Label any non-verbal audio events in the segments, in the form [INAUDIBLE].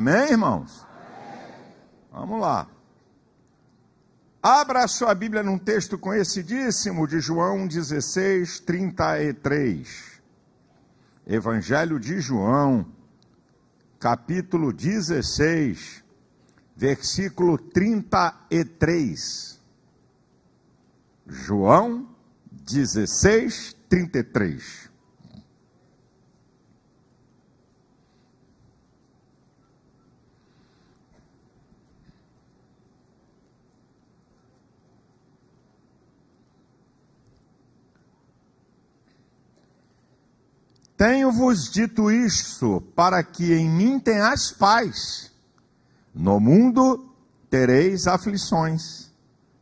Amém, irmãos? Vamos lá. Abra a sua Bíblia num texto conhecidíssimo de João 16, 33. Evangelho de João, capítulo 16, versículo 33. João 16, 33. Tenho-vos dito isto para que em mim tenhas paz. No mundo tereis aflições,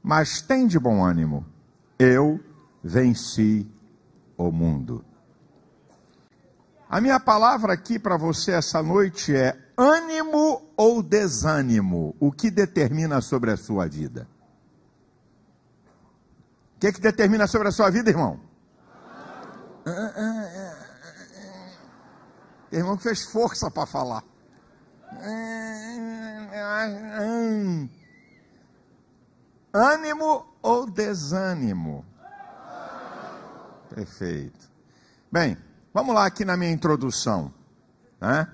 mas tem de bom ânimo. Eu venci o mundo. A minha palavra aqui para você essa noite é ânimo ou desânimo? O que determina sobre a sua vida? O que, que determina sobre a sua vida, irmão? Ah, ah, ah. Tem irmão que fez força para falar. Ânimo ou desânimo? Perfeito. Bem, vamos lá aqui na minha introdução. Né?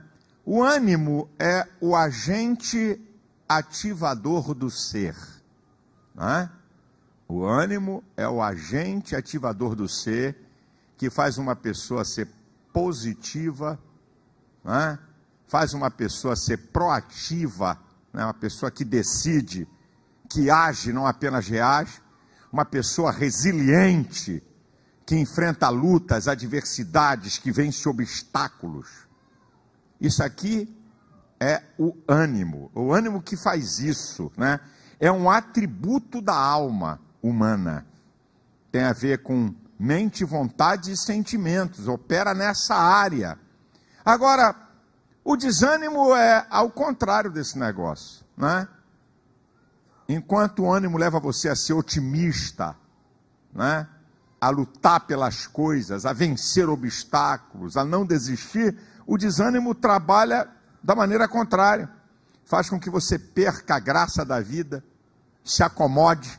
O ânimo é o agente ativador do ser. Né? O ânimo é o agente ativador do ser que faz uma pessoa ser positiva, né? faz uma pessoa ser proativa, né? uma pessoa que decide, que age, não apenas reage, uma pessoa resiliente, que enfrenta lutas, adversidades, que vence obstáculos. Isso aqui é o ânimo, o ânimo que faz isso, né? É um atributo da alma humana. Tem a ver com mente, vontade e sentimentos, opera nessa área. Agora, o desânimo é ao contrário desse negócio, né? Enquanto o ânimo leva você a ser otimista, né? A lutar pelas coisas, a vencer obstáculos, a não desistir, o desânimo trabalha da maneira contrária. Faz com que você perca a graça da vida, se acomode,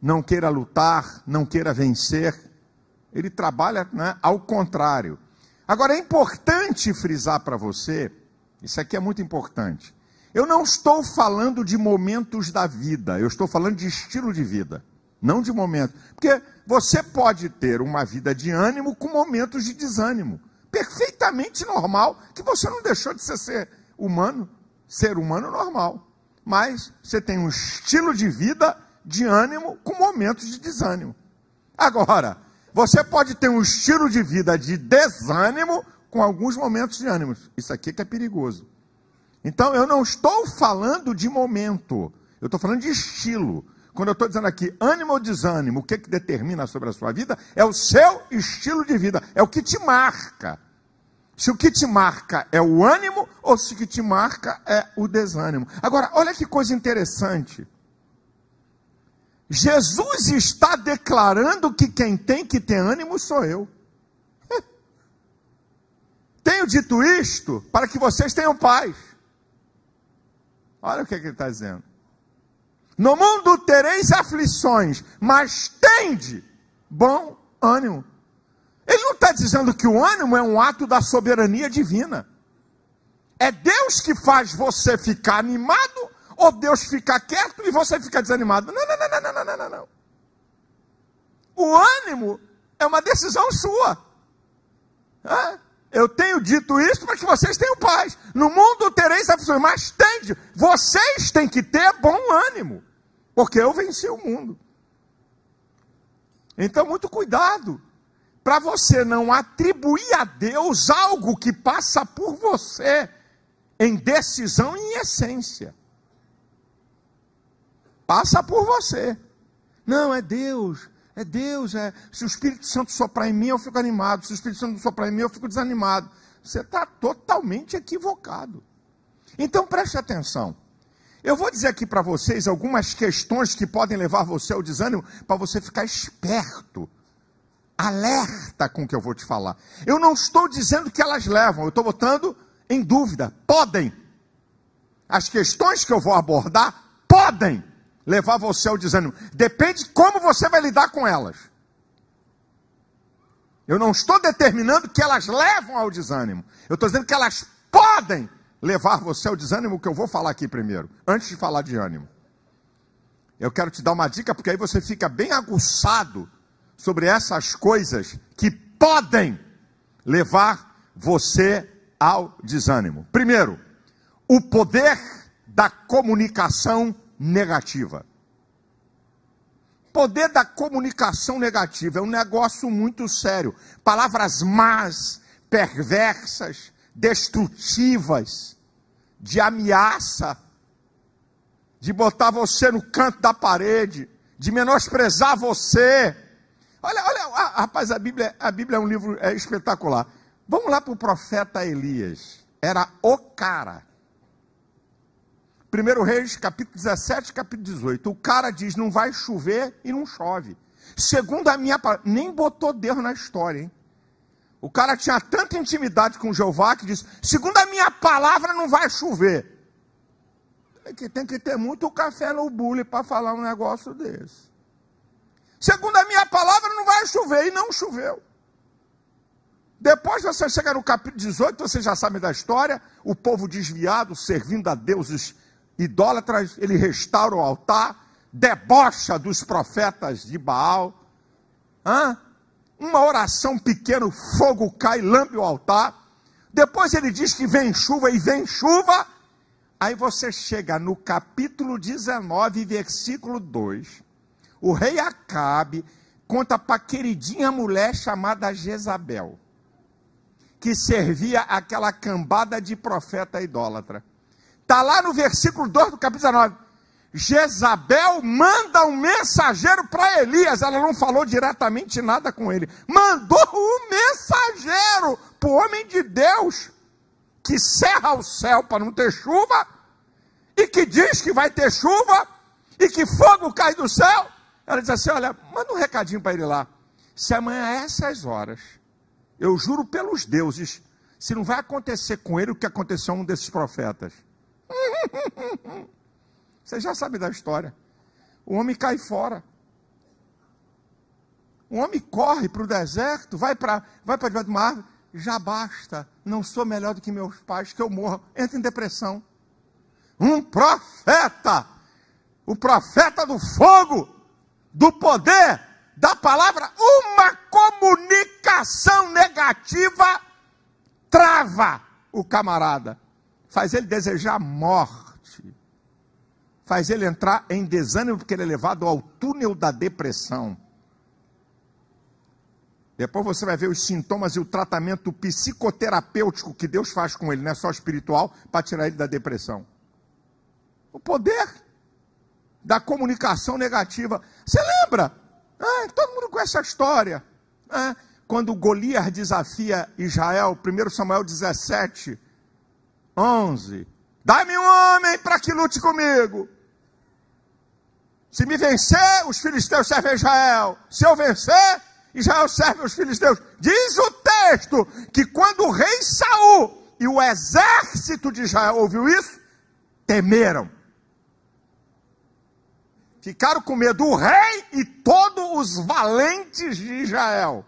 não queira lutar, não queira vencer. Ele trabalha né, ao contrário. Agora é importante frisar para você, isso aqui é muito importante. Eu não estou falando de momentos da vida, eu estou falando de estilo de vida, não de momento. Porque você pode ter uma vida de ânimo com momentos de desânimo. Perfeitamente normal, que você não deixou de ser, ser humano, ser humano normal. Mas você tem um estilo de vida de ânimo com momentos de desânimo. Agora, você pode ter um estilo de vida de desânimo com alguns momentos de ânimo. Isso aqui que é perigoso. Então, eu não estou falando de momento, eu estou falando de estilo. Quando eu estou dizendo aqui ânimo ou desânimo, o que, que determina sobre a sua vida é o seu estilo de vida, é o que te marca. Se o que te marca é o ânimo ou se o que te marca é o desânimo. Agora, olha que coisa interessante. Jesus está declarando que quem tem que ter ânimo sou eu. [LAUGHS] Tenho dito isto para que vocês tenham paz. Olha o que, é que ele está dizendo. No mundo tereis aflições, mas tende bom ânimo. Ele não está dizendo que o ânimo é um ato da soberania divina. É Deus que faz você ficar animado ou Deus fica quieto e você fica desanimado. Não, não, não, não, não, não, não, não. O ânimo é uma decisão sua. Eu tenho dito isso para que vocês tenham paz. No mundo tereis aflições, mas tende. Vocês têm que ter bom ânimo, porque eu venci o mundo. Então, muito cuidado para você não atribuir a Deus algo que passa por você em decisão e em essência passa por você. Não, é Deus. É Deus. É... Se o Espírito Santo soprar em mim, eu fico animado. Se o Espírito Santo soprar em mim, eu fico desanimado. Você está totalmente equivocado. Então preste atenção. Eu vou dizer aqui para vocês algumas questões que podem levar você ao desânimo, para você ficar esperto, alerta com o que eu vou te falar. Eu não estou dizendo que elas levam, eu estou botando em dúvida. Podem, as questões que eu vou abordar podem levar você ao desânimo. Depende como você vai lidar com elas. Eu não estou determinando que elas levam ao desânimo. Eu estou dizendo que elas podem levar você ao desânimo, que eu vou falar aqui primeiro, antes de falar de ânimo. Eu quero te dar uma dica, porque aí você fica bem aguçado sobre essas coisas que podem levar você ao desânimo. Primeiro, o poder da comunicação negativa. Poder da comunicação negativa é um negócio muito sério. Palavras más, perversas, destrutivas, de ameaça, de botar você no canto da parede, de menosprezar você. Olha, olha, rapaz, a Bíblia, a Bíblia é um livro é espetacular. Vamos lá para o profeta Elias. Era o cara. 1 Reis, capítulo 17, capítulo 18. O cara diz: não vai chover e não chove. Segundo a minha palavra, nem botou Deus na história, hein? O cara tinha tanta intimidade com Jeová que diz: segundo a minha palavra, não vai chover. É que tem que ter muito café no bule para falar um negócio desse. Segundo a minha palavra, não vai chover, e não choveu. Depois você chega no capítulo 18, você já sabe da história, o povo desviado, servindo a deuses idólatras, ele restaura o altar, debocha dos profetas de Baal. Hã? Uma oração pequena, fogo cai, lambe o altar. Depois ele diz que vem chuva e vem chuva. Aí você chega no capítulo 19, versículo 2. O rei Acabe conta para a queridinha mulher chamada Jezabel, que servia aquela cambada de profeta idólatra. Está lá no versículo 2 do capítulo 19. Jezabel manda um mensageiro para Elias. Ela não falou diretamente nada com ele. Mandou um mensageiro para o homem de Deus que cerra o céu para não ter chuva e que diz que vai ter chuva e que fogo cai do céu. Ela diz assim: Olha, manda um recadinho para ele lá. Se amanhã a essas horas, eu juro pelos deuses, se não vai acontecer com ele o que aconteceu a um desses profetas. [LAUGHS] Você já sabe da história. O homem cai fora. O homem corre para o deserto, vai para vai debaixo de árvore. Já basta, não sou melhor do que meus pais, que eu morro. Entra em depressão. Um profeta, o profeta do fogo, do poder, da palavra, uma comunicação negativa trava o camarada faz ele desejar morte, faz ele entrar em desânimo porque ele é levado ao túnel da depressão. Depois você vai ver os sintomas e o tratamento psicoterapêutico que Deus faz com ele, não é só espiritual, para tirar ele da depressão. O poder da comunicação negativa. Você lembra? Ah, todo mundo conhece a história. Ah, quando Golias desafia Israel, 1 Samuel 17, 11. Dá-me um homem para que lute comigo. Se me vencer, os filisteus servem Israel. Se eu vencer, Israel serve os filisteus. Diz o texto que quando o rei Saul e o exército de Israel ouviu isso, temeram. Ficaram com medo o rei e todos os valentes de Israel.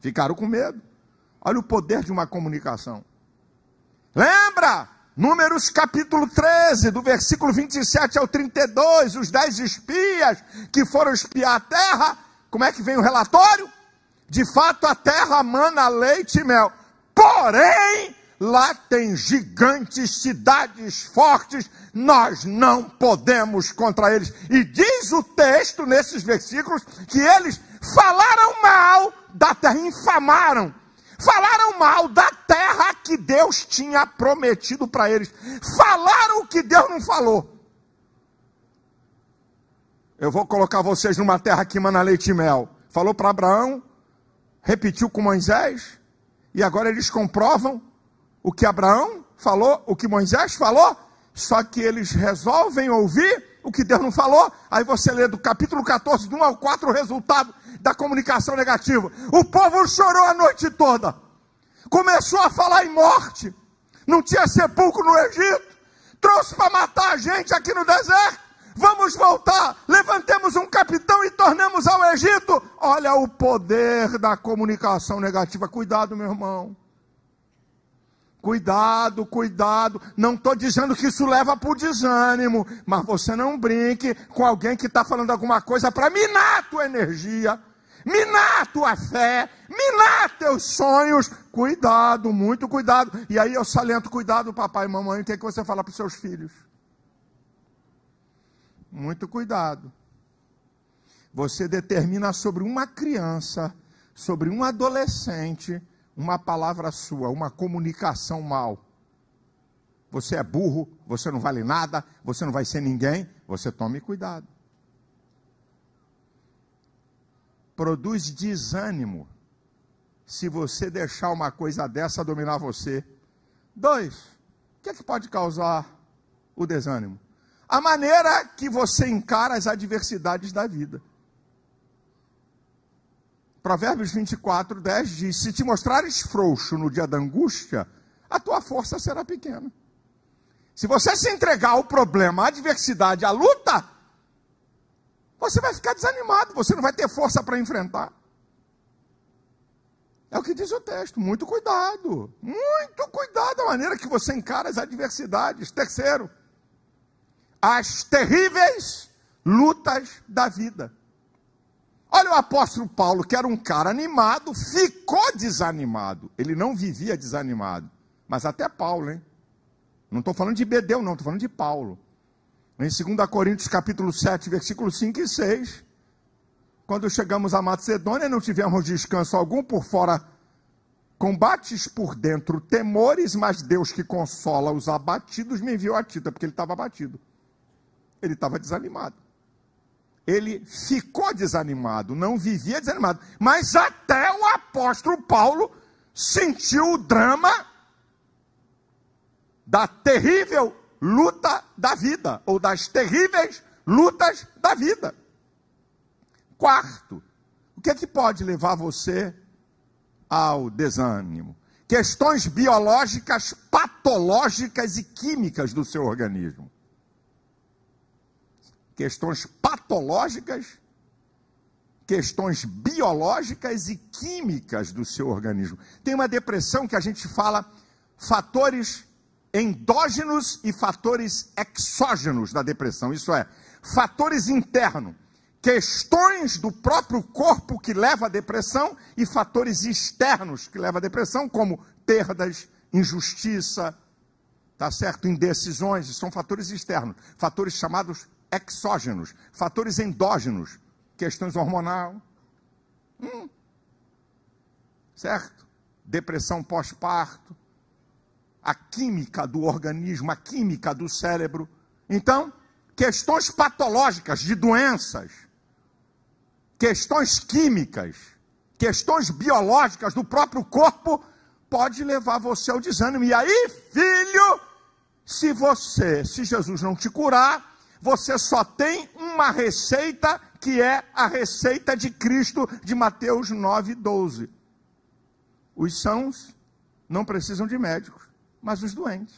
Ficaram com medo. Olha o poder de uma comunicação. Lembra? Números capítulo 13, do versículo 27 ao 32, os dez espias que foram espiar a terra. Como é que vem o relatório? De fato, a terra mana leite e mel. Porém, lá tem gigantes, cidades fortes, nós não podemos contra eles. E diz o texto nesses versículos que eles falaram mal da terra, infamaram Falaram mal da terra que Deus tinha prometido para eles. Falaram o que Deus não falou. Eu vou colocar vocês numa terra que mana leite e mel. Falou para Abraão, repetiu com Moisés, e agora eles comprovam o que Abraão falou, o que Moisés falou, só que eles resolvem ouvir o que Deus não falou. Aí você lê do capítulo 14, do 1 ao 4, o resultado da comunicação negativa. O povo chorou a noite toda. Começou a falar em morte. Não tinha sepulcro no Egito. trouxe para matar a gente aqui no deserto. Vamos voltar, levantemos um capitão e tornemos ao Egito. Olha o poder da comunicação negativa. Cuidado, meu irmão. Cuidado, cuidado. Não estou dizendo que isso leva para o desânimo, mas você não brinque com alguém que está falando alguma coisa para minar a tua energia, minar tua fé, minar teus sonhos. Cuidado, muito cuidado. E aí eu saliento, cuidado, papai e mamãe, o que, é que você fala para os seus filhos? Muito cuidado. Você determina sobre uma criança, sobre um adolescente, uma palavra sua, uma comunicação mal. Você é burro, você não vale nada, você não vai ser ninguém, você tome cuidado. Produz desânimo se você deixar uma coisa dessa dominar você. Dois, o que, é que pode causar o desânimo? a maneira que você encara as adversidades da vida. Provérbios 24, 10 diz: Se te mostrares frouxo no dia da angústia, a tua força será pequena. Se você se entregar ao problema, à adversidade, à luta, você vai ficar desanimado, você não vai ter força para enfrentar. É o que diz o texto. Muito cuidado, muito cuidado a maneira que você encara as adversidades. Terceiro, as terríveis lutas da vida. Olha o apóstolo Paulo, que era um cara animado, ficou desanimado. Ele não vivia desanimado. Mas até Paulo, hein? Não estou falando de Bedeu, não, estou falando de Paulo. Em 2 Coríntios capítulo 7, versículos 5 e 6. Quando chegamos a Macedônia, não tivemos descanso algum por fora combates por dentro temores, mas Deus que consola os abatidos me enviou a Tita, porque ele estava abatido ele estava desanimado. Ele ficou desanimado, não vivia desanimado. Mas até o apóstolo Paulo sentiu o drama da terrível luta da vida, ou das terríveis lutas da vida. Quarto, o que é que pode levar você ao desânimo? Questões biológicas, patológicas e químicas do seu organismo questões patológicas, questões biológicas e químicas do seu organismo. Tem uma depressão que a gente fala fatores endógenos e fatores exógenos da depressão, isso é, fatores internos, questões do próprio corpo que leva à depressão e fatores externos que levam à depressão, como perdas, injustiça, tá certo? Indecisões, são fatores externos, fatores chamados exógenos, fatores endógenos, questões hormonal, hum, certo? Depressão pós-parto, a química do organismo, a química do cérebro. Então, questões patológicas de doenças, questões químicas, questões biológicas do próprio corpo pode levar você ao desânimo. E aí, filho, se você, se Jesus não te curar, você só tem uma receita que é a receita de Cristo de Mateus 9:12. Os sãos não precisam de médicos, mas os doentes.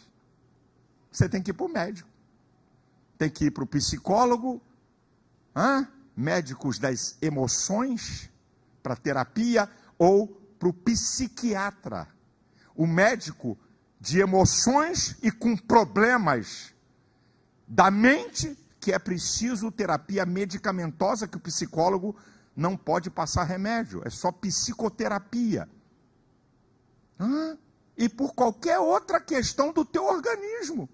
Você tem que ir para o médico. Tem que ir para o psicólogo, hã? médicos das emoções, para terapia, ou para o psiquiatra. O médico de emoções e com problemas da mente que é preciso terapia medicamentosa, que o psicólogo não pode passar remédio, é só psicoterapia. Ah, e por qualquer outra questão do teu organismo.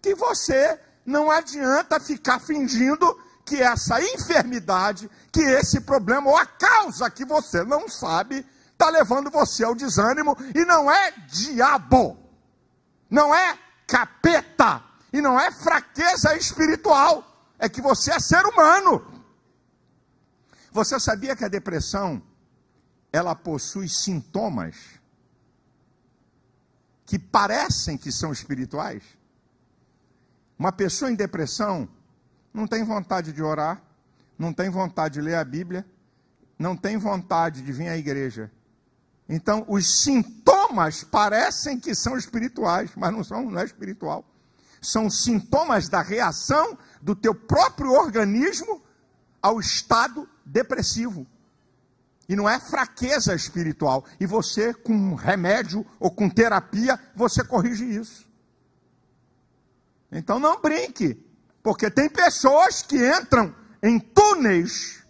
Que você não adianta ficar fingindo que essa enfermidade, que esse problema, ou a causa que você não sabe, está levando você ao desânimo, e não é diabo, não é capeta, e não é fraqueza espiritual, é que você é ser humano. Você sabia que a depressão ela possui sintomas que parecem que são espirituais? Uma pessoa em depressão não tem vontade de orar, não tem vontade de ler a Bíblia, não tem vontade de vir à igreja. Então, os sintomas parecem que são espirituais, mas não são, não é espiritual. são sintomas da reação do teu próprio organismo ao estado depressivo. E não é fraqueza espiritual. E você, com remédio ou com terapia, você corrige isso. Então não brinque, porque tem pessoas que entram em túneis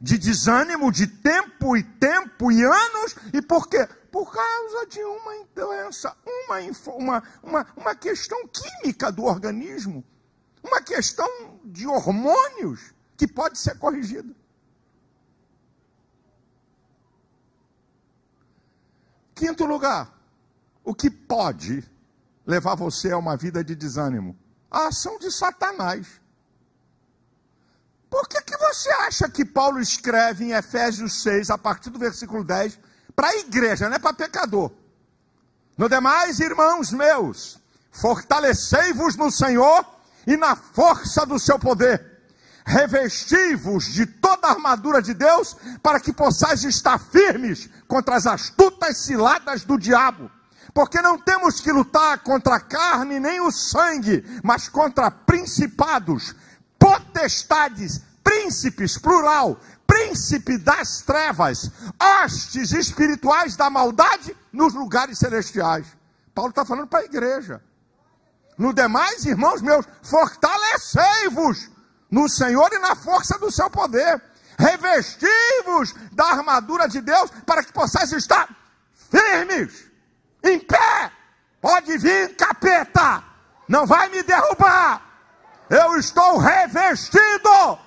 de desânimo de tempo e tempo e anos, e por quê? Por causa de uma doença, uma, uma, uma, uma questão química do organismo, uma questão de hormônios que pode ser corrigida. Quinto lugar, o que pode levar você a uma vida de desânimo? A ação de Satanás. Por que, que você acha que Paulo escreve em Efésios 6, a partir do versículo 10, para a igreja, não é para pecador? No demais, irmãos meus, fortalecei-vos no Senhor e na força do seu poder. Revesti-vos de toda a armadura de Deus, para que possais estar firmes contra as astutas ciladas do diabo. Porque não temos que lutar contra a carne nem o sangue, mas contra principados, potestades, príncipes, plural, príncipe das trevas, hostes espirituais da maldade nos lugares celestiais. Paulo está falando para a igreja. No demais, irmãos meus, fortalecei-vos no Senhor e na força do seu poder. Revesti-vos da armadura de Deus para que possais estar firmes, em pé. Pode vir, capeta, não vai me derrubar eu estou revestido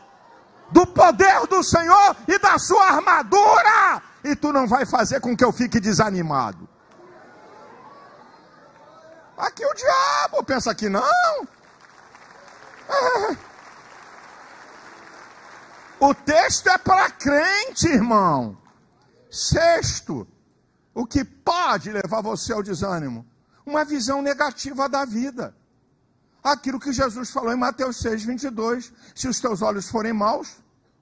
do poder do Senhor e da sua armadura, e tu não vai fazer com que eu fique desanimado. Aqui o diabo pensa que não. É. O texto é para crente, irmão. Sexto, o que pode levar você ao desânimo? Uma visão negativa da vida aquilo que Jesus falou em Mateus 6, 22. Se os teus olhos forem maus,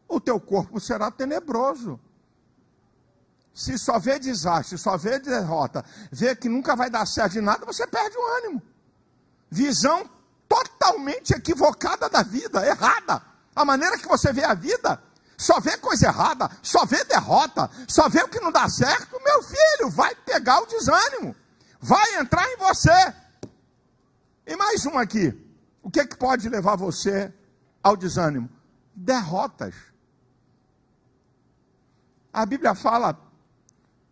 o teu corpo será tenebroso. Se só vê desastre, só vê derrota, vê que nunca vai dar certo de nada, você perde o ânimo. Visão totalmente equivocada da vida, errada. A maneira que você vê a vida, só vê coisa errada, só vê derrota, só vê o que não dá certo, meu filho, vai pegar o desânimo, vai entrar em você. E mais um aqui. O que, é que pode levar você ao desânimo? Derrotas. A Bíblia fala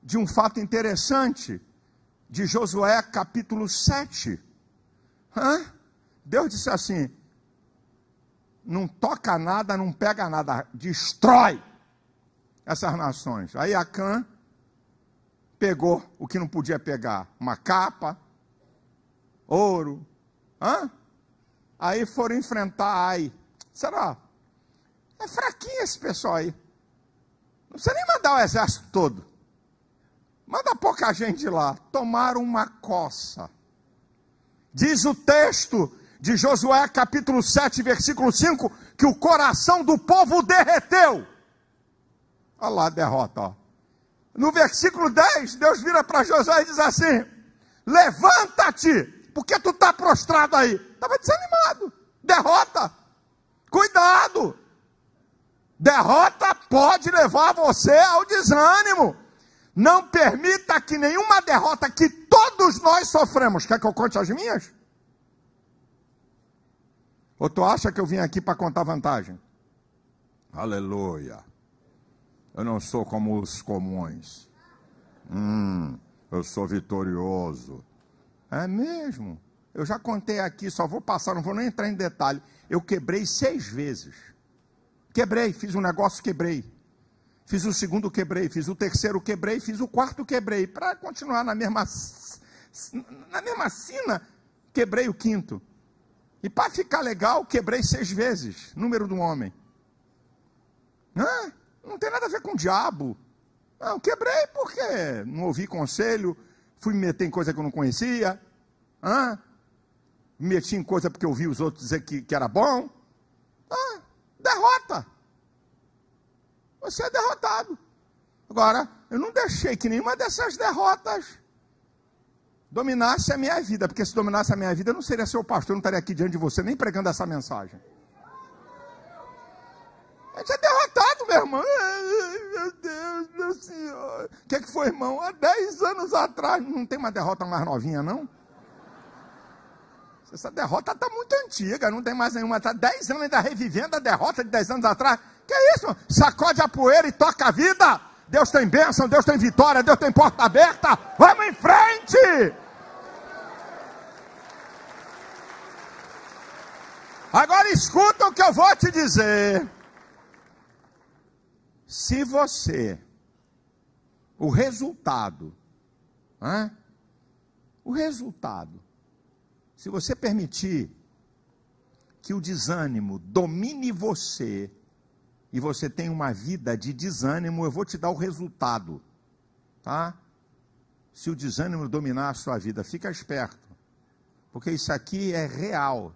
de um fato interessante de Josué capítulo 7. Hã? Deus disse assim: não toca nada, não pega nada, destrói essas nações. Aí Acã pegou o que não podia pegar: uma capa, ouro, Hã? Aí foram enfrentar Ai. Será? É fraquinho esse pessoal aí. Não precisa nem mandar o exército todo. Manda pouca gente lá. Tomaram uma coça. Diz o texto de Josué, capítulo 7, versículo 5, que o coração do povo derreteu. Olha lá a derrota, ó. No versículo 10, Deus vira para Josué e diz assim: Levanta-te por que tu está prostrado aí? Estava desanimado. Derrota. Cuidado. Derrota pode levar você ao desânimo. Não permita que nenhuma derrota que todos nós sofremos. Quer que eu conte as minhas? Ou tu acha que eu vim aqui para contar vantagem? Aleluia. Eu não sou como os comuns. Hum, eu sou vitorioso. É mesmo. Eu já contei aqui, só vou passar, não vou nem entrar em detalhe. Eu quebrei seis vezes. Quebrei, fiz um negócio, quebrei. Fiz o segundo, quebrei. Fiz o terceiro, quebrei. Fiz o quarto, quebrei. Para continuar na mesma, na mesma sina, quebrei o quinto. E para ficar legal, quebrei seis vezes. Número do homem. Não, não tem nada a ver com o diabo. Não, quebrei porque não ouvi conselho fui me meter em coisa que eu não conhecia, Hã? me meti em coisa porque eu vi os outros dizer que, que era bom. Ah, derrota. Você é derrotado. Agora, eu não deixei que nenhuma dessas derrotas dominasse a minha vida, porque se dominasse a minha vida, eu não seria seu pastor, eu não estaria aqui diante de você nem pregando essa mensagem. A gente é derrotado, meu irmão. Meu Deus, meu Senhor. O que, é que foi, irmão? Há 10 anos atrás, não tem uma derrota mais novinha, não? Essa derrota está muito antiga, não tem mais nenhuma. Está 10 anos ainda revivendo a derrota de 10 anos atrás. Que é isso? Sacode a poeira e toca a vida. Deus tem bênção, Deus tem vitória, Deus tem porta aberta. Vamos em frente! Agora escuta o que eu vou te dizer. Se você, o resultado, o resultado, se você permitir que o desânimo domine você, e você tem uma vida de desânimo, eu vou te dar o resultado, tá? Se o desânimo dominar a sua vida, fica esperto, porque isso aqui é real.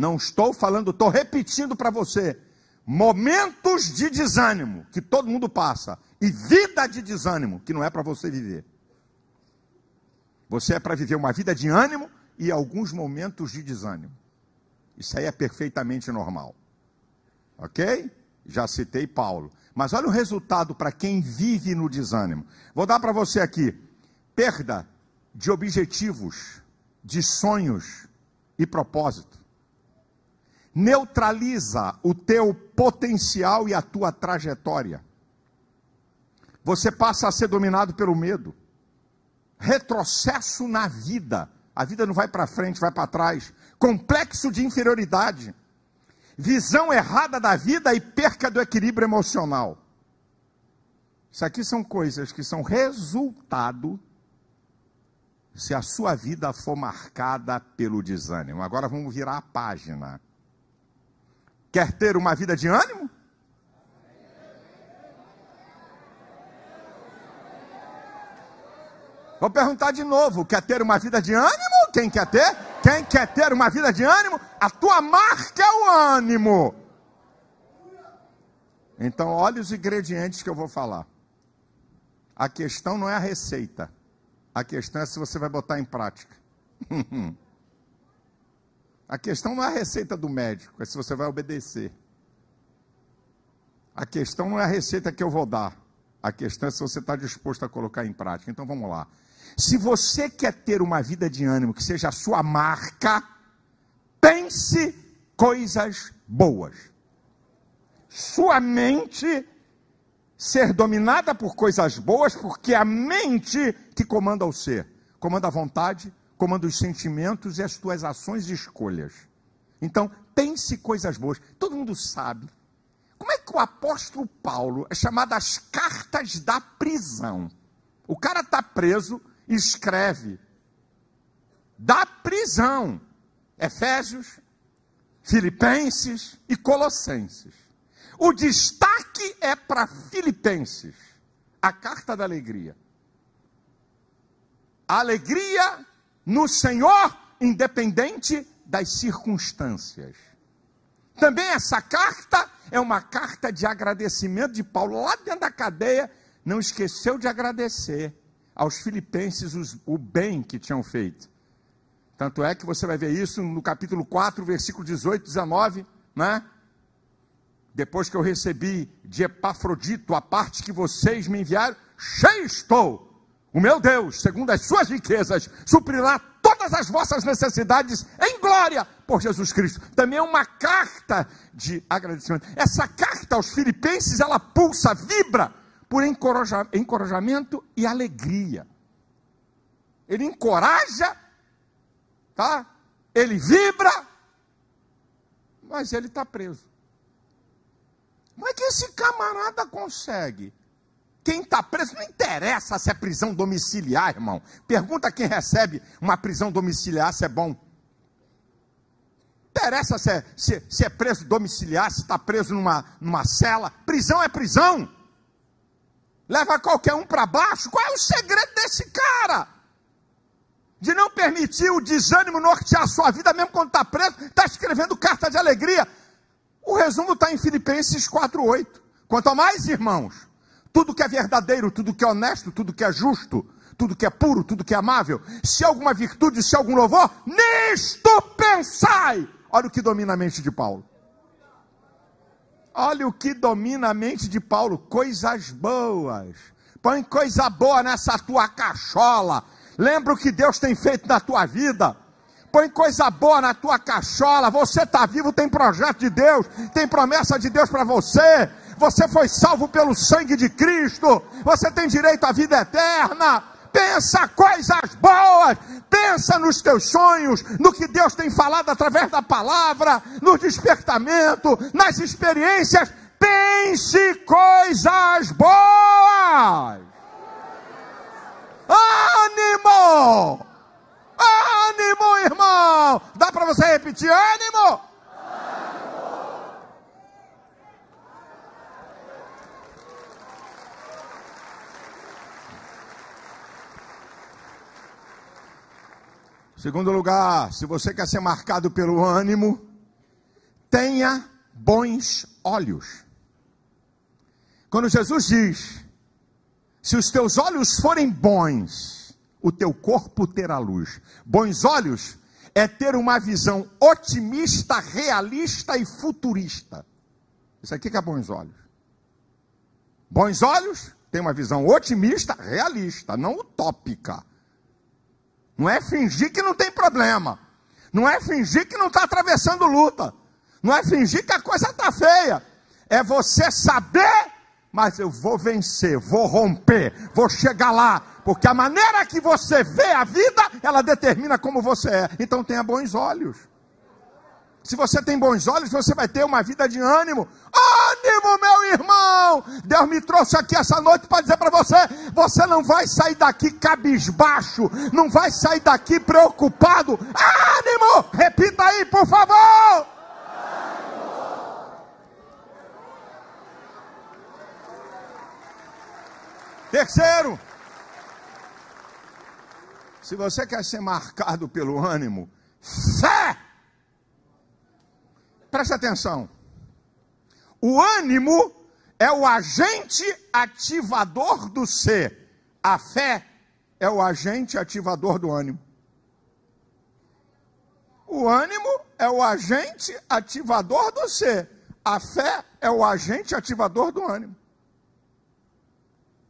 Não estou falando, estou repetindo para você momentos de desânimo que todo mundo passa e vida de desânimo que não é para você viver. Você é para viver uma vida de ânimo e alguns momentos de desânimo. Isso aí é perfeitamente normal. Ok? Já citei Paulo. Mas olha o resultado para quem vive no desânimo. Vou dar para você aqui: perda de objetivos, de sonhos e propósito neutraliza o teu potencial e a tua trajetória. Você passa a ser dominado pelo medo. Retrocesso na vida. A vida não vai para frente, vai para trás. Complexo de inferioridade. Visão errada da vida e perca do equilíbrio emocional. Isso aqui são coisas que são resultado se a sua vida for marcada pelo desânimo. Agora vamos virar a página. Quer ter uma vida de ânimo? Vou perguntar de novo: quer ter uma vida de ânimo? Quem quer ter? Quem quer ter uma vida de ânimo? A tua marca é o ânimo. Então, olha os ingredientes que eu vou falar. A questão não é a receita. A questão é se você vai botar em prática. [LAUGHS] A questão não é a receita do médico, é se você vai obedecer. A questão não é a receita que eu vou dar. A questão é se você está disposto a colocar em prática. Então vamos lá. Se você quer ter uma vida de ânimo que seja a sua marca, pense coisas boas. Sua mente ser dominada por coisas boas, porque a mente te comanda o ser, comanda a vontade, comanda os sentimentos e as tuas ações e escolhas. Então, pense coisas boas. Todo mundo sabe. Como é que o apóstolo Paulo é chamado as cartas da prisão? O cara está preso e escreve da prisão. Efésios, Filipenses e Colossenses. O destaque é para Filipenses, a carta da alegria. A alegria no Senhor, independente das circunstâncias. Também essa carta é uma carta de agradecimento de Paulo, lá dentro da cadeia, não esqueceu de agradecer aos filipenses os, o bem que tinham feito. Tanto é que você vai ver isso no capítulo 4, versículo 18, 19, né? Depois que eu recebi de Epafrodito a parte que vocês me enviaram, cheio estou o meu Deus, segundo as suas riquezas, suprirá todas as vossas necessidades em glória por Jesus Cristo. Também é uma carta de agradecimento. Essa carta aos filipenses, ela pulsa, vibra por encorajamento e alegria. Ele encoraja, tá? Ele vibra, mas ele está preso. Como é que esse camarada consegue quem está preso não interessa se é prisão domiciliar, irmão. Pergunta quem recebe uma prisão domiciliar se é bom. Interessa se é, se, se é preso domiciliar, se está preso numa, numa cela. Prisão é prisão. Leva qualquer um para baixo. Qual é o segredo desse cara? De não permitir o desânimo nortear a sua vida, mesmo quando está preso, está escrevendo carta de alegria. O resumo está em Filipenses 4,8. Quanto a mais, irmãos, tudo que é verdadeiro, tudo que é honesto, tudo que é justo, tudo que é puro, tudo que é amável, se alguma virtude, se algum louvor, nisto pensai. Olha o que domina a mente de Paulo. Olha o que domina a mente de Paulo, coisas boas. Põe coisa boa nessa tua cachola. Lembra o que Deus tem feito na tua vida. Põe coisa boa na tua cachola. Você está vivo, tem projeto de Deus, tem promessa de Deus para você. Você foi salvo pelo sangue de Cristo. Você tem direito à vida eterna. Pensa coisas boas, pensa nos teus sonhos, no que Deus tem falado através da palavra, no despertamento, nas experiências. Pense coisas boas. Ânimo! Ânimo, irmão! Dá para você repetir? Ânimo! Segundo lugar, se você quer ser marcado pelo ânimo, tenha bons olhos. Quando Jesus diz: Se os teus olhos forem bons, o teu corpo terá luz. Bons olhos é ter uma visão otimista, realista e futurista. Isso aqui que é bons olhos. Bons olhos tem uma visão otimista, realista, não utópica. Não é fingir que não tem problema. Não é fingir que não está atravessando luta. Não é fingir que a coisa está feia. É você saber, mas eu vou vencer, vou romper, vou chegar lá. Porque a maneira que você vê a vida, ela determina como você é. Então tenha bons olhos. Se você tem bons olhos, você vai ter uma vida de ânimo. Ânimo, meu irmão! Deus me trouxe aqui essa noite para dizer para você: você não vai sair daqui cabisbaixo, não vai sair daqui preocupado. Ânimo! Repita aí, por favor! Terceiro, se você quer ser marcado pelo ânimo, fé! Preste atenção. O ânimo é o agente ativador do ser. A fé é o agente ativador do ânimo. O ânimo é o agente ativador do ser. A fé é o agente ativador do ânimo.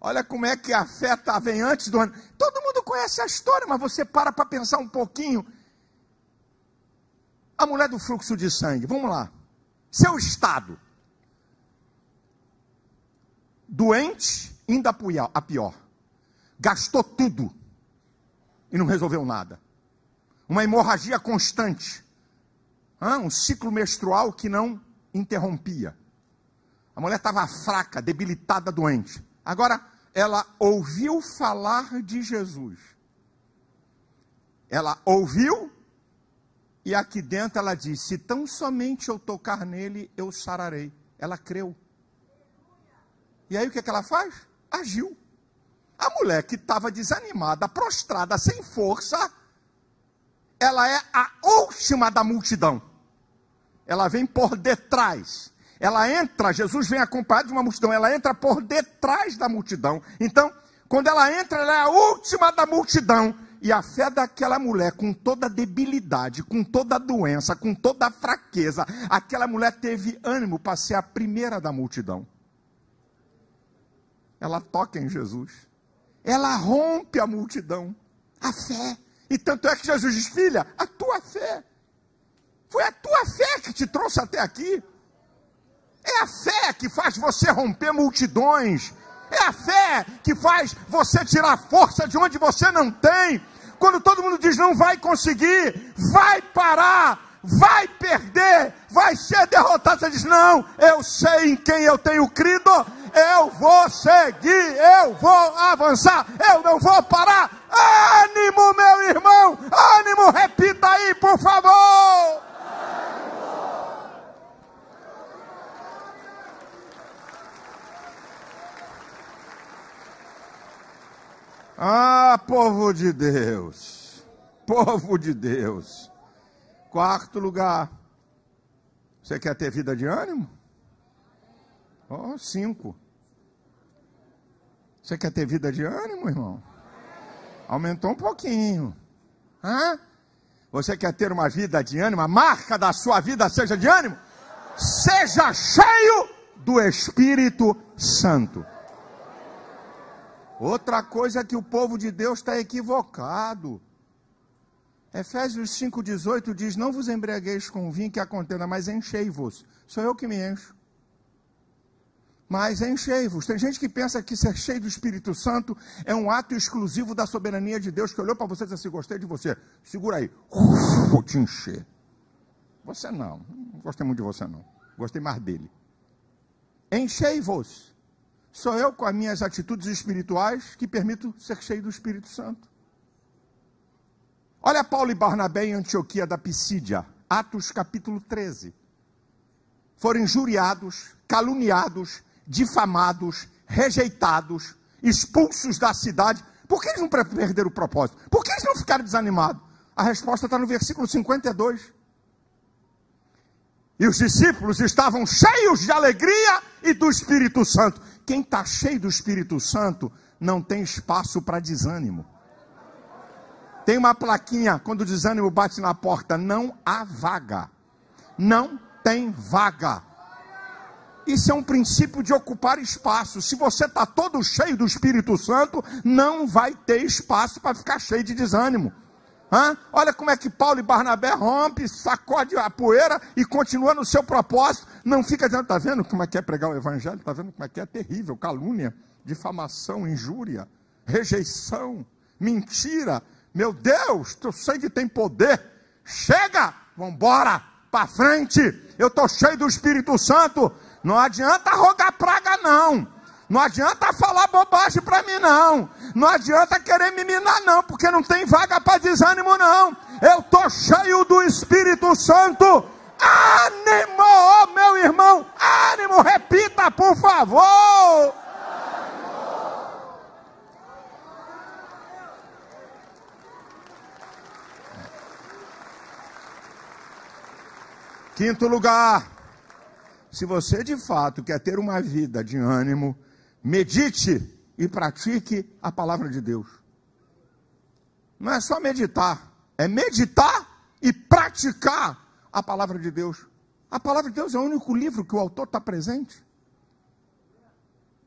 Olha como é que a fé tá, vem antes do ânimo. Todo mundo conhece a história, mas você para para pensar um pouquinho. A mulher do fluxo de sangue, vamos lá. Seu estado. Doente, ainda a pior. Gastou tudo e não resolveu nada. Uma hemorragia constante. um ciclo menstrual que não interrompia. A mulher estava fraca, debilitada, doente. Agora, ela ouviu falar de Jesus. Ela ouviu e aqui dentro ela diz: Se tão somente eu tocar nele, eu sararei. Ela creu. E aí o que, é que ela faz? Agiu. A mulher que estava desanimada, prostrada, sem força, ela é a última da multidão. Ela vem por detrás. Ela entra, Jesus vem acompanhado de uma multidão, ela entra por detrás da multidão. Então, quando ela entra, ela é a última da multidão. E a fé daquela mulher, com toda debilidade, com toda doença, com toda fraqueza, aquela mulher teve ânimo para ser a primeira da multidão. Ela toca em Jesus. Ela rompe a multidão. A fé. E tanto é que Jesus diz: Filha, a tua fé. Foi a tua fé que te trouxe até aqui. É a fé que faz você romper multidões. É a fé que faz você tirar força de onde você não tem. Quando todo mundo diz não vai conseguir, vai parar, vai perder, vai ser derrotado, você diz: não, eu sei em quem eu tenho crido, eu vou seguir, eu vou avançar, eu não vou parar. Ânimo, meu irmão, ânimo, repita aí, por favor. Ah, povo de Deus, povo de Deus. Quarto lugar, você quer ter vida de ânimo? Oh, cinco. Você quer ter vida de ânimo, irmão? Aumentou um pouquinho. Hã? Você quer ter uma vida de ânimo? A marca da sua vida seja de ânimo? Seja cheio do Espírito Santo. Outra coisa é que o povo de Deus está equivocado. Efésios 5,18 diz: Não vos embriagueis com vinho que a contenda, mas enchei-vos. Sou eu que me encho. Mas enchei-vos. Tem gente que pensa que ser cheio do Espírito Santo é um ato exclusivo da soberania de Deus, que olhou para você e disse assim: Gostei de você. Segura aí. Uf, vou te encher. Você não. Não gostei muito de você, não. Gostei mais dele. Enchei-vos. Sou eu, com as minhas atitudes espirituais, que permito ser cheio do Espírito Santo. Olha Paulo e Barnabé em Antioquia da Pisídia, Atos capítulo 13. Foram injuriados, caluniados, difamados, rejeitados, expulsos da cidade. Por que eles não perderam o propósito? Por que eles não ficaram desanimados? A resposta está no versículo 52. E os discípulos estavam cheios de alegria e do Espírito Santo. Quem está cheio do Espírito Santo não tem espaço para desânimo. Tem uma plaquinha, quando o desânimo bate na porta, não há vaga. Não tem vaga. Isso é um princípio de ocupar espaço. Se você está todo cheio do Espírito Santo, não vai ter espaço para ficar cheio de desânimo. Hã? Olha como é que Paulo e Barnabé rompe, sacode a poeira e continua no seu propósito. Não fica dizendo, está vendo como é que é pregar o evangelho? Está vendo como é que é terrível? Calúnia, difamação, injúria, rejeição, mentira. Meu Deus, eu sei que tem poder. Chega, vamos embora, para frente. Eu estou cheio do Espírito Santo. Não adianta rogar praga, não. Não adianta falar bobagem para mim, não. Não adianta querer me minar, não, porque não tem vaga para desânimo, não. Eu estou cheio do Espírito Santo. Ânimo, oh, meu irmão, ânimo, repita, por favor. Quinto lugar, se você de fato quer ter uma vida de ânimo, medite e pratique a palavra de Deus. Não é só meditar, é meditar e praticar a palavra de Deus. A palavra de Deus é o único livro que o autor está presente.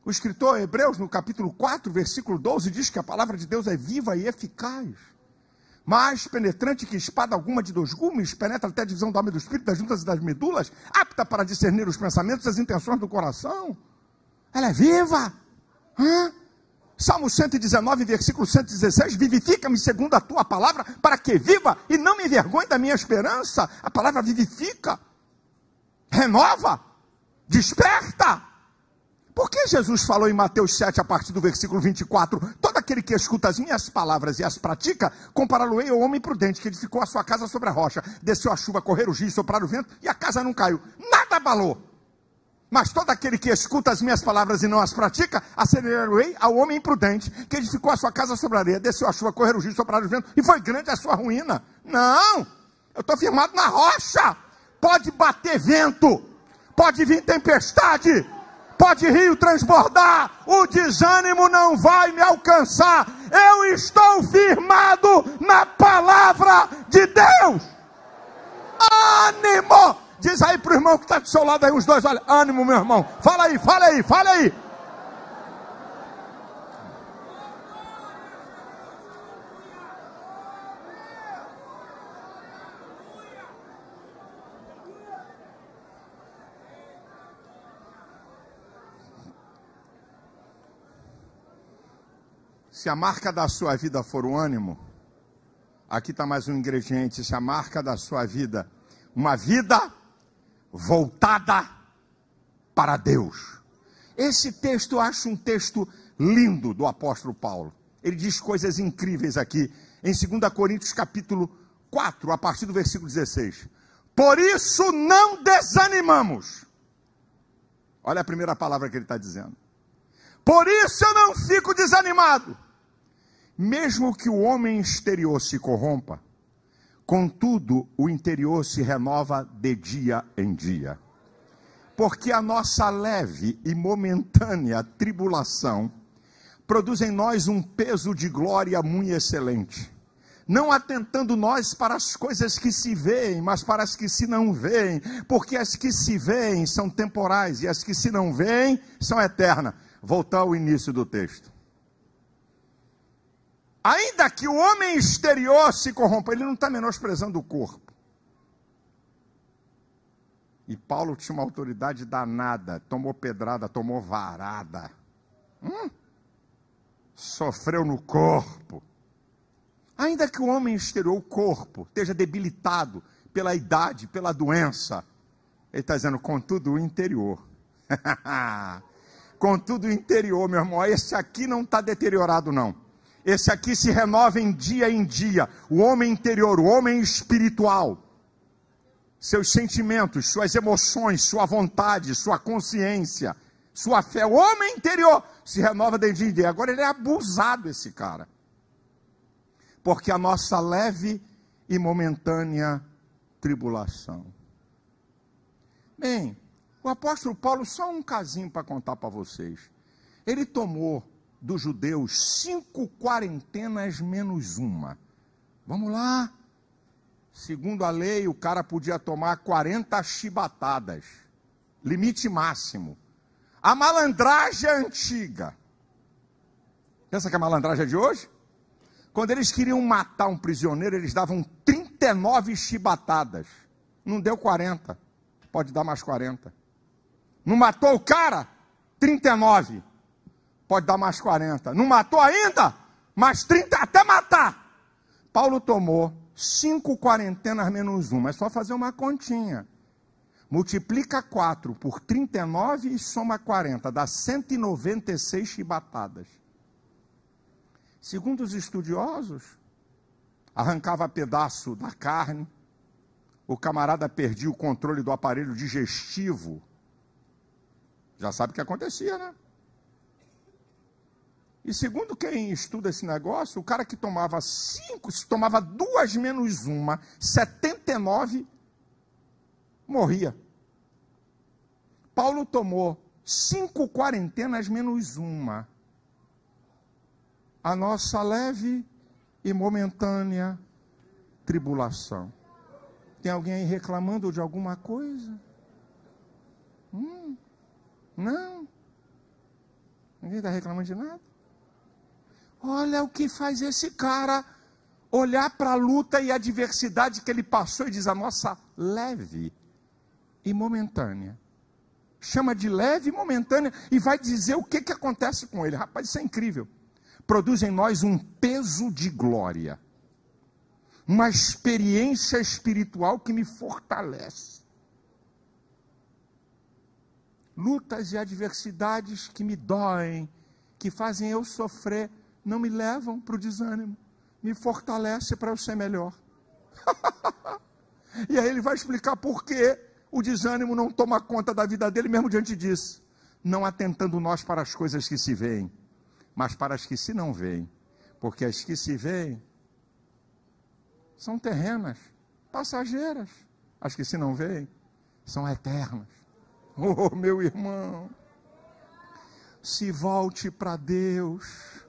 O escritor Hebreus, no capítulo 4, versículo 12, diz que a palavra de Deus é viva e eficaz mais penetrante que espada alguma de dois gumes, penetra até a divisão do homem do espírito, das juntas e das medulas, apta para discernir os pensamentos e as intenções do coração. Ela é viva. Hã? Salmo 119, versículo 116: Vivifica-me segundo a tua palavra, para que viva e não me envergonhe da minha esperança. A palavra vivifica, renova, desperta. Por que Jesus falou em Mateus 7, a partir do versículo 24: Todo aquele que escuta as minhas palavras e as pratica, compará-lo-ei ao homem prudente que edificou a sua casa sobre a rocha, desceu a chuva, correr o giz, soprar o vento, e a casa não caiu, nada abalou. Mas todo aquele que escuta as minhas palavras e não as pratica, acelerarei ao homem imprudente que edificou a sua casa sobre a areia, desceu a chuva, correr o giz, soprar o vento, e foi grande a sua ruína. Não! Eu estou firmado na rocha. Pode bater vento, pode vir tempestade, pode rio transbordar, o desânimo não vai me alcançar. Eu estou firmado na palavra de Deus. Ânimo! Diz aí para o irmão que está do seu lado aí, os dois, olha, ânimo, meu irmão. Fala aí, fala aí, fala aí. Se a marca da sua vida for o ânimo, aqui está mais um ingrediente. Se a marca da sua vida, uma vida voltada para Deus. Esse texto eu acho um texto lindo do apóstolo Paulo. Ele diz coisas incríveis aqui em 2 Coríntios capítulo 4, a partir do versículo 16. Por isso não desanimamos. Olha a primeira palavra que ele está dizendo. Por isso eu não fico desanimado. Mesmo que o homem exterior se corrompa, contudo o interior se renova de dia em dia. Porque a nossa leve e momentânea tribulação produz em nós um peso de glória muito excelente. Não atentando nós para as coisas que se veem, mas para as que se não veem, porque as que se veem são temporais e as que se não veem são eternas. Voltar ao início do texto. Ainda que o homem exterior se corrompa, ele não está menosprezando o corpo. E Paulo tinha uma autoridade danada, tomou pedrada, tomou varada. Hum? Sofreu no corpo. Ainda que o homem exterior, o corpo, esteja debilitado pela idade, pela doença, ele está dizendo, contudo, o interior. [LAUGHS] contudo, o interior, meu irmão, esse aqui não está deteriorado, não. Esse aqui se renova em dia em dia. O homem interior, o homem espiritual. Seus sentimentos, suas emoções, sua vontade, sua consciência, sua fé. O homem interior se renova de dia em dia. Agora ele é abusado, esse cara. Porque a nossa leve e momentânea tribulação. Bem, o apóstolo Paulo, só um casinho para contar para vocês. Ele tomou dos judeus cinco quarentenas menos uma. Vamos lá. Segundo a lei, o cara podia tomar 40 chibatadas. Limite máximo. A malandragem é antiga. Pensa que a malandragem é de hoje? Quando eles queriam matar um prisioneiro, eles davam 39 chibatadas. Não deu 40. Pode dar mais 40. Não matou o cara? 39 pode dar mais 40. Não matou ainda? Mais 30 até matar. Paulo tomou cinco quarentenas menos uma. É só fazer uma continha. Multiplica 4 por 39 e soma 40. Dá 196 chibatadas. Segundo os estudiosos, arrancava pedaço da carne, o camarada perdia o controle do aparelho digestivo. Já sabe o que acontecia, né? E segundo quem estuda esse negócio, o cara que tomava cinco, se tomava duas menos uma, 79, morria. Paulo tomou cinco quarentenas menos uma. A nossa leve e momentânea tribulação. Tem alguém aí reclamando de alguma coisa? Hum, não. Ninguém está reclamando de nada? Olha o que faz esse cara olhar para a luta e a adversidade que ele passou e diz: a nossa leve e momentânea. Chama de leve e momentânea e vai dizer o que, que acontece com ele. Rapaz, isso é incrível. Produz em nós um peso de glória, uma experiência espiritual que me fortalece. Lutas e adversidades que me doem, que fazem eu sofrer não me levam para o desânimo, me fortalece para eu ser melhor. [LAUGHS] e aí ele vai explicar por que o desânimo não toma conta da vida dele, mesmo diante disso. Não atentando nós para as coisas que se veem, mas para as que se não veem. Porque as que se veem são terrenas, passageiras. As que se não veem são eternas. [LAUGHS] Oh, meu irmão, se volte para Deus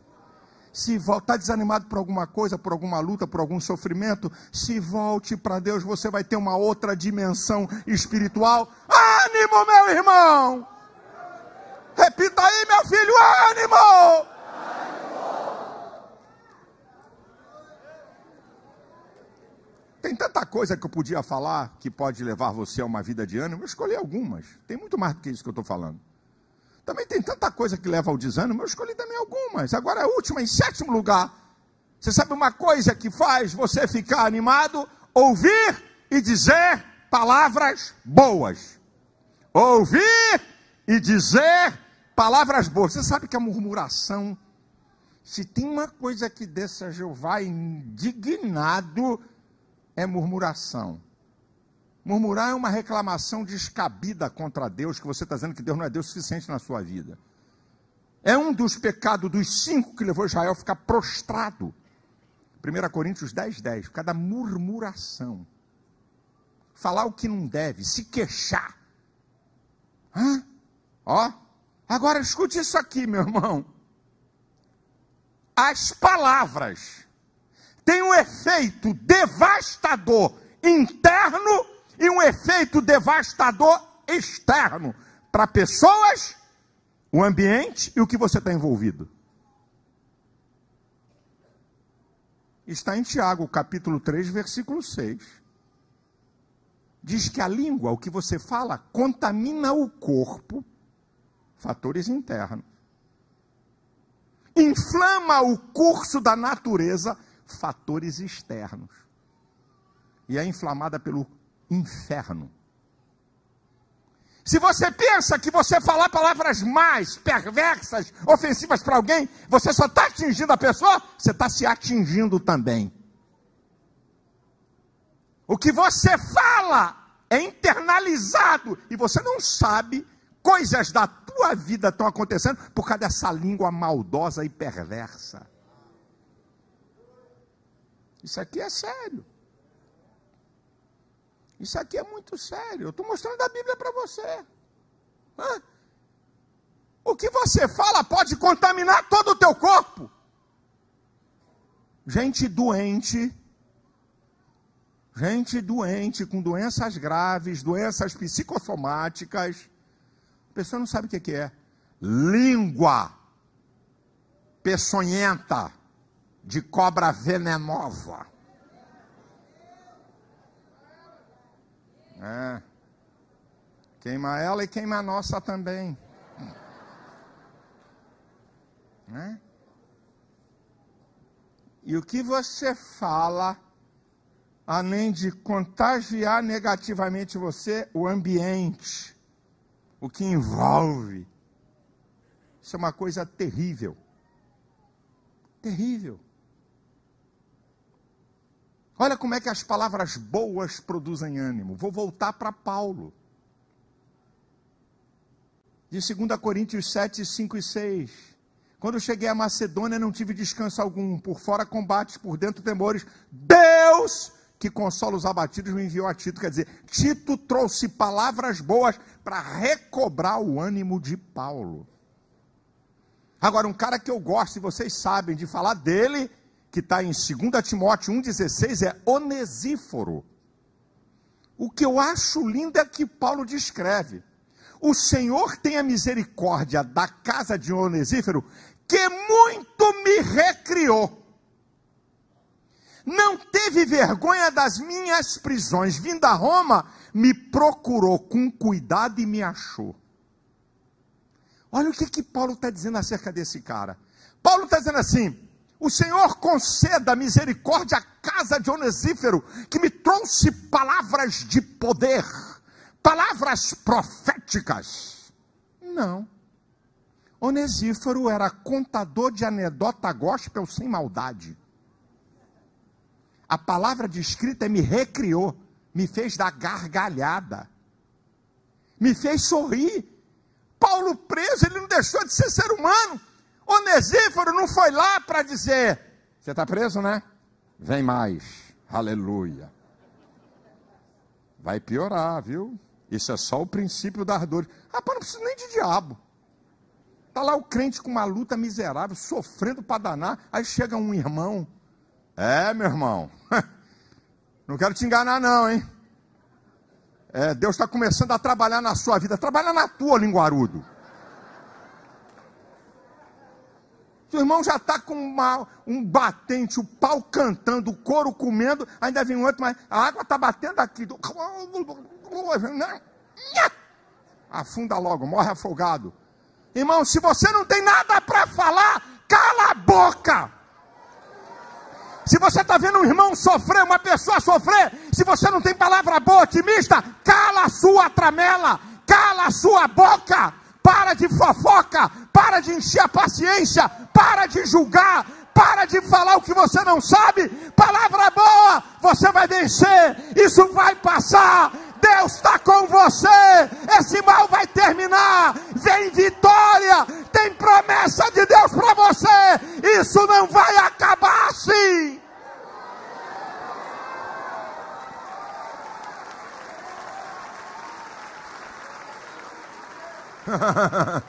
se está desanimado por alguma coisa, por alguma luta, por algum sofrimento, se volte para Deus, você vai ter uma outra dimensão espiritual. Ânimo, meu irmão! Repita aí, meu filho, ânimo! Tem tanta coisa que eu podia falar que pode levar você a uma vida de ânimo. Eu escolhi algumas. Tem muito mais do que isso que eu estou falando. Também tem tanta coisa que leva ao desânimo, eu escolhi também algumas. Agora a última, em sétimo lugar. Você sabe uma coisa que faz você ficar animado? Ouvir e dizer palavras boas. Ouvir e dizer palavras boas. Você sabe que a murmuração, se tem uma coisa que deixa Jeová indignado, é murmuração. Murmurar é uma reclamação descabida contra Deus, que você está dizendo que Deus não é Deus suficiente na sua vida. É um dos pecados dos cinco que levou Israel a ficar prostrado. 1 Coríntios 10, 10. Por murmuração. Falar o que não deve, se queixar. Hã? Ó, agora escute isso aqui, meu irmão. as palavras têm um efeito devastador interno e um efeito devastador externo para pessoas, o ambiente e o que você está envolvido. Está em Tiago, capítulo 3, versículo 6. Diz que a língua, o que você fala, contamina o corpo, fatores internos. Inflama o curso da natureza, fatores externos. E é inflamada pelo inferno. Se você pensa que você falar palavras mais perversas, ofensivas para alguém, você só está atingindo a pessoa, você está se atingindo também. O que você fala é internalizado e você não sabe coisas da tua vida estão acontecendo por causa dessa língua maldosa e perversa. Isso aqui é sério. Isso aqui é muito sério. Eu estou mostrando a Bíblia para você. Hã? O que você fala pode contaminar todo o teu corpo. Gente doente, gente doente com doenças graves, doenças psicossomáticas. A pessoa não sabe o que é. Língua peçonhenta de cobra venenosa. É. Queima ela e queima a nossa também. É? E o que você fala, além de contagiar negativamente você, o ambiente, o que envolve, isso é uma coisa terrível. Terrível. Olha como é que as palavras boas produzem ânimo. Vou voltar para Paulo. De 2 Coríntios 7, 5 e 6. Quando cheguei à Macedônia, não tive descanso algum. Por fora, combates, por dentro, temores. Deus, que consola os abatidos, me enviou a Tito. Quer dizer, Tito trouxe palavras boas para recobrar o ânimo de Paulo. Agora, um cara que eu gosto, e vocês sabem de falar dele, que está em 2 Timóteo 1,16 é Onesíforo. O que eu acho lindo é que Paulo descreve. O Senhor tem a misericórdia da casa de Onesíforo, que muito me recriou. Não teve vergonha das minhas prisões. Vindo a Roma, me procurou com cuidado e me achou. Olha o que, que Paulo está dizendo acerca desse cara. Paulo está dizendo assim: o Senhor conceda misericórdia à casa de Onesífero, que me trouxe palavras de poder, palavras proféticas. Não. Onesífero era contador de anedota gospel sem maldade. A palavra de escrita me recriou, me fez dar gargalhada, me fez sorrir. Paulo preso, ele não deixou de ser ser humano. Onesíforo não foi lá para dizer: Você está preso, né? Vem mais. Aleluia. Vai piorar, viu? Isso é só o princípio das dores. Rapaz, não precisa nem de diabo. Está lá o crente com uma luta miserável, sofrendo para danar. Aí chega um irmão. É, meu irmão. [LAUGHS] Não quero te enganar, não, hein? É, Deus está começando a trabalhar na sua vida. Trabalha na tua, linguarudo. Seu irmão já está com uma, um batente, o pau cantando, o couro comendo, ainda vem outro, mas a água está batendo aqui. [LAUGHS] Afunda logo, morre afogado. Irmão, se você não tem nada para falar, cala a boca. Se você está vendo um irmão sofrer, uma pessoa sofrer, se você não tem palavra boa, otimista, cala a sua tramela, cala a sua boca, para de fofoca, para de encher a paciência, para de julgar, para de falar o que você não sabe. Palavra boa, você vai vencer, isso vai passar. Deus está com você, esse mal vai terminar. Vem vitória, tem promessa de Deus para você. Isso não vai acabar assim. [LAUGHS]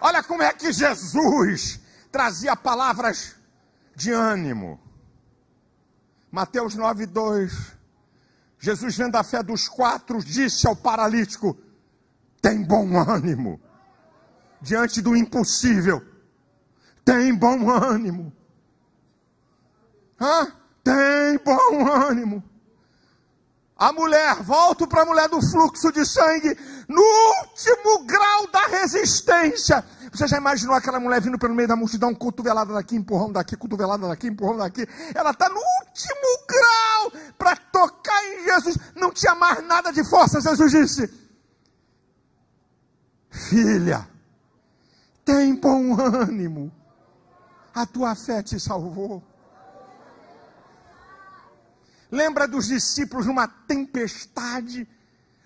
Olha como é que Jesus trazia palavras de ânimo. Mateus 9, 2. Jesus, vendo a fé dos quatro, disse ao paralítico: Tem bom ânimo. Diante do impossível, tem bom ânimo. Hã? Tem bom ânimo. A mulher, volto para a mulher do fluxo de sangue, no último grau da resistência. Você já imaginou aquela mulher vindo pelo meio da multidão, cotovelada daqui, empurrão daqui, cotovelada daqui, empurrão daqui? Ela está no último grau para tocar em Jesus. Não tinha mais nada de força. Jesus disse: Filha, tem bom ânimo. A tua fé te salvou. Lembra dos discípulos numa tempestade,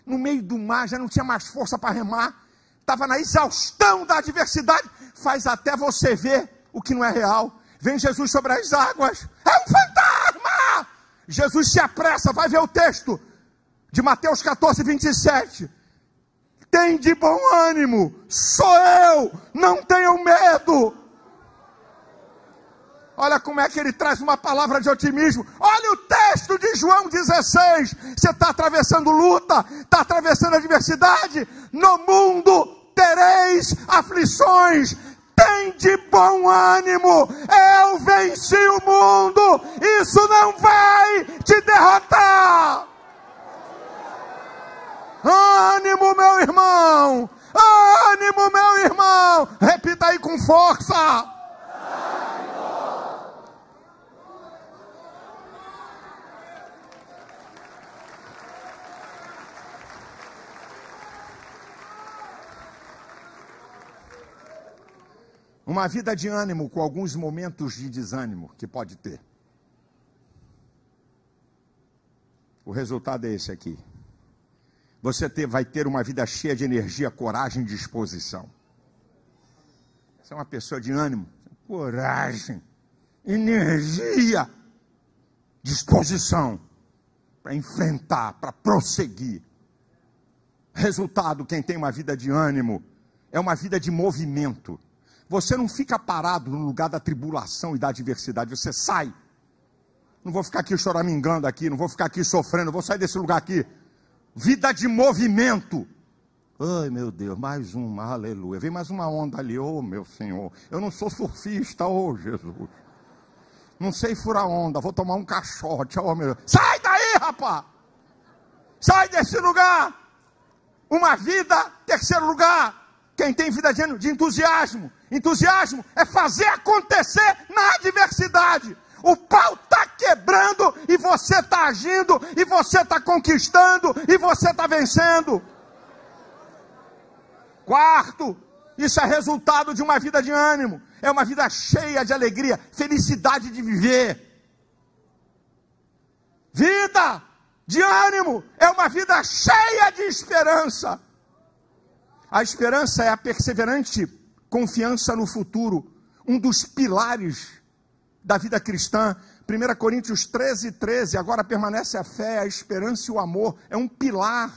no meio do mar, já não tinha mais força para remar, estava na exaustão da adversidade, faz até você ver o que não é real. Vem Jesus sobre as águas, é um fantasma! Jesus se apressa, vai ver o texto de Mateus 14, 27. Tem de bom ânimo, sou eu, não tenham medo. Olha como é que ele traz uma palavra de otimismo. Olha o texto de João 16. Você está atravessando luta, está atravessando adversidade. No mundo tereis aflições. Tem de bom ânimo. Eu venci o mundo. Isso não vai te derrotar. Ânimo, meu irmão. Ânimo, meu irmão. Repita aí com força. Uma vida de ânimo com alguns momentos de desânimo que pode ter. O resultado é esse aqui. Você ter, vai ter uma vida cheia de energia, coragem e disposição. Você é uma pessoa de ânimo, coragem, energia, disposição para enfrentar, para prosseguir. Resultado: quem tem uma vida de ânimo é uma vida de movimento. Você não fica parado no lugar da tribulação e da adversidade, você sai. Não vou ficar aqui choramingando aqui, não vou ficar aqui sofrendo, vou sair desse lugar aqui. Vida de movimento. Ai meu Deus, mais uma, aleluia. Vem mais uma onda ali, oh meu Senhor. Eu não sou surfista, oh Jesus. Não sei furar onda, vou tomar um caixote, oh meu Deus. Sai daí, rapaz! Sai desse lugar! Uma vida, terceiro lugar. Quem tem vida de, entusiasmo, Entusiasmo é fazer acontecer na adversidade. O pau está quebrando e você está agindo, e você está conquistando, e você está vencendo. Quarto, isso é resultado de uma vida de ânimo, é uma vida cheia de alegria, felicidade de viver. Vida de ânimo é uma vida cheia de esperança. A esperança é a perseverante confiança no futuro, um dos pilares da vida cristã. 1 Coríntios 13, 13, agora permanece a fé, a esperança e o amor, é um pilar.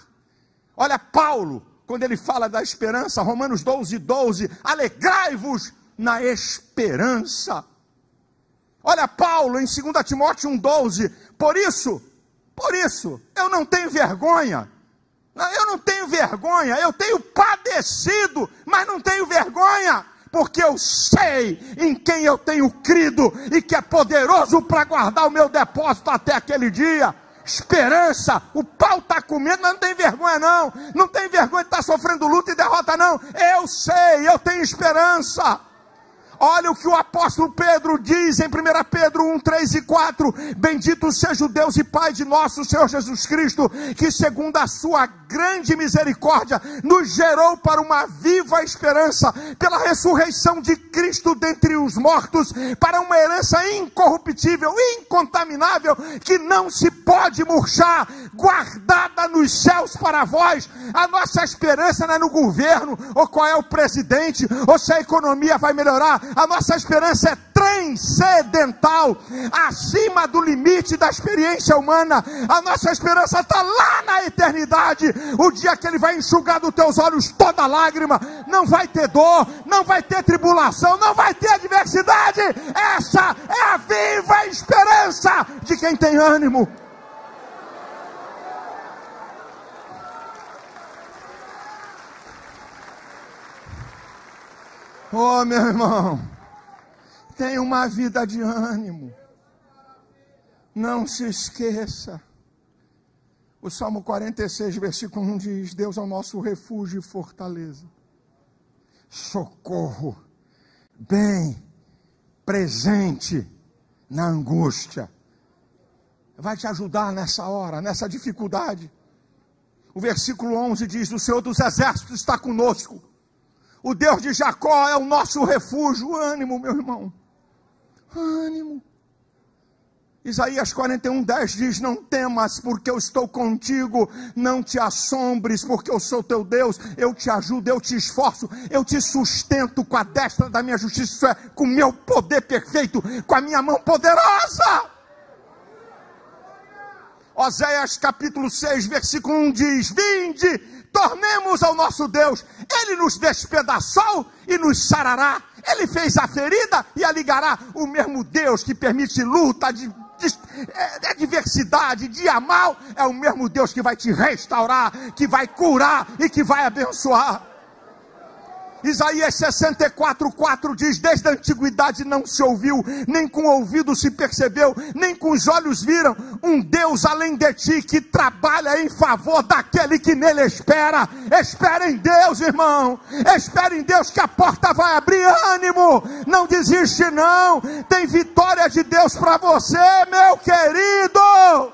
Olha Paulo, quando ele fala da esperança, Romanos 12, 12, alegrai-vos na esperança. Olha Paulo em 2 Timóteo 1, 12, por isso, por isso, eu não tenho vergonha eu não tenho vergonha, eu tenho padecido, mas não tenho vergonha, porque eu sei em quem eu tenho crido e que é poderoso para guardar o meu depósito até aquele dia. Esperança, o pau está comendo, mas não tem vergonha, não. Não tem vergonha de estar tá sofrendo luta e derrota, não. Eu sei, eu tenho esperança. Olha o que o apóstolo Pedro diz em 1 Pedro 1, 3 e 4: Bendito seja o Deus e Pai de nosso Senhor Jesus Cristo, que segundo a sua grande misericórdia nos gerou para uma viva esperança, pela ressurreição de Cristo dentre os mortos, para uma herança incorruptível, incontaminável, que não se pode murchar, guardada nos céus para vós. A nossa esperança não é no governo, ou qual é o presidente, ou se a economia vai melhorar a nossa esperança é transcendental, acima do limite da experiência humana. A nossa esperança está lá na eternidade. O dia que Ele vai enxugar dos teus olhos toda lágrima, não vai ter dor, não vai ter tribulação, não vai ter adversidade. Essa é a viva esperança de quem tem ânimo. Oh, meu irmão, tenha uma vida de ânimo. Não se esqueça. O Salmo 46, versículo 1 diz: Deus é o nosso refúgio e fortaleza, socorro, bem presente na angústia. Vai te ajudar nessa hora, nessa dificuldade. O versículo 11 diz: O Senhor dos exércitos está conosco o Deus de Jacó é o nosso refúgio. Ânimo, meu irmão. Ânimo. Isaías 41, 10 diz: Não temas, porque eu estou contigo. Não te assombres, porque eu sou teu Deus. Eu te ajudo, eu te esforço, eu te sustento com a destra da minha justiça, é, com o meu poder perfeito, com a minha mão poderosa. Oséias capítulo 6, versículo 1 diz: Vinde, tornemos ao nosso Deus. Ele nos despedaçou e nos sarará. Ele fez a ferida e a ligará. O mesmo Deus que permite luta, de, de, é, dia mal, é o mesmo Deus que vai te restaurar, que vai curar e que vai abençoar. Isaías 64, 4 diz: Desde a antiguidade não se ouviu, nem com o ouvido se percebeu, nem com os olhos viram um Deus além de ti que trabalha em favor daquele que nele espera. Espera em Deus, irmão. Espera em Deus que a porta vai abrir. Ânimo, não desiste, não. Tem vitória de Deus para você, meu querido.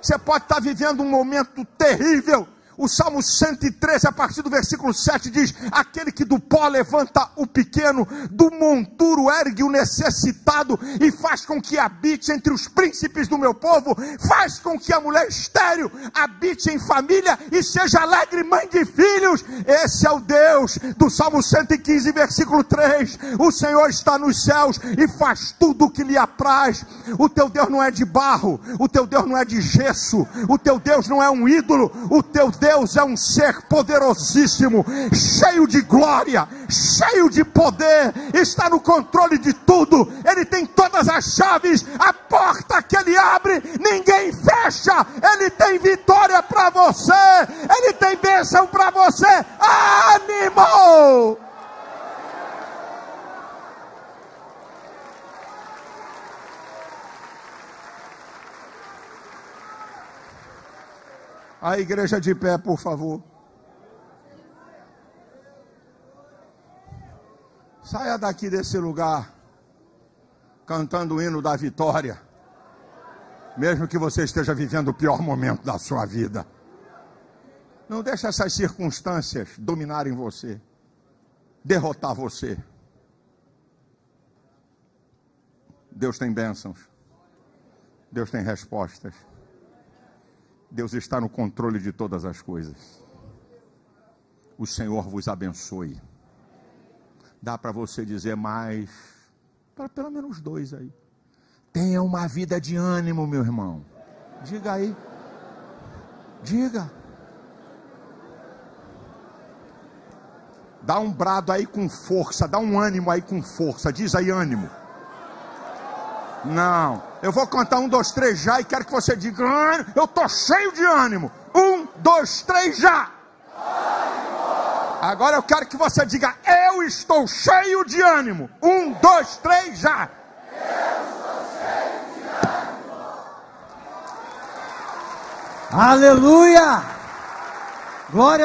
Você pode estar vivendo um momento terrível o Salmo 113, a partir do versículo 7, diz: Aquele que do pó levanta o pequeno, do monturo ergue o necessitado, e faz com que habite entre os príncipes do meu povo, faz com que a mulher estéril habite em família e seja alegre mãe de filhos. Esse é o Deus do Salmo 115, versículo 3. O Senhor está nos céus e faz tudo o que lhe apraz. O teu Deus não é de barro, o teu Deus não é de gesso, o teu Deus não é um ídolo, o teu Deus Deus é um ser poderosíssimo, cheio de glória, cheio de poder, está no controle de tudo, Ele tem todas as chaves, a porta que Ele abre, ninguém fecha, Ele tem vitória para você, Ele tem bênção para você, ânimo! A igreja de pé, por favor. Saia daqui desse lugar cantando o hino da vitória, mesmo que você esteja vivendo o pior momento da sua vida. Não deixe essas circunstâncias dominarem você, derrotar você. Deus tem bênçãos. Deus tem respostas. Deus está no controle de todas as coisas. O Senhor vos abençoe. Dá para você dizer mais, para pelo menos dois aí. Tenha uma vida de ânimo, meu irmão. Diga aí. Diga. Dá um brado aí com força, dá um ânimo aí com força. Diz aí ânimo. Não. Eu vou contar um, dois, três já e quero que você diga: eu estou cheio de ânimo. Um, dois, três já. Agora eu quero que você diga: eu estou cheio de ânimo. Um, dois, três já. Aleluia! Glória a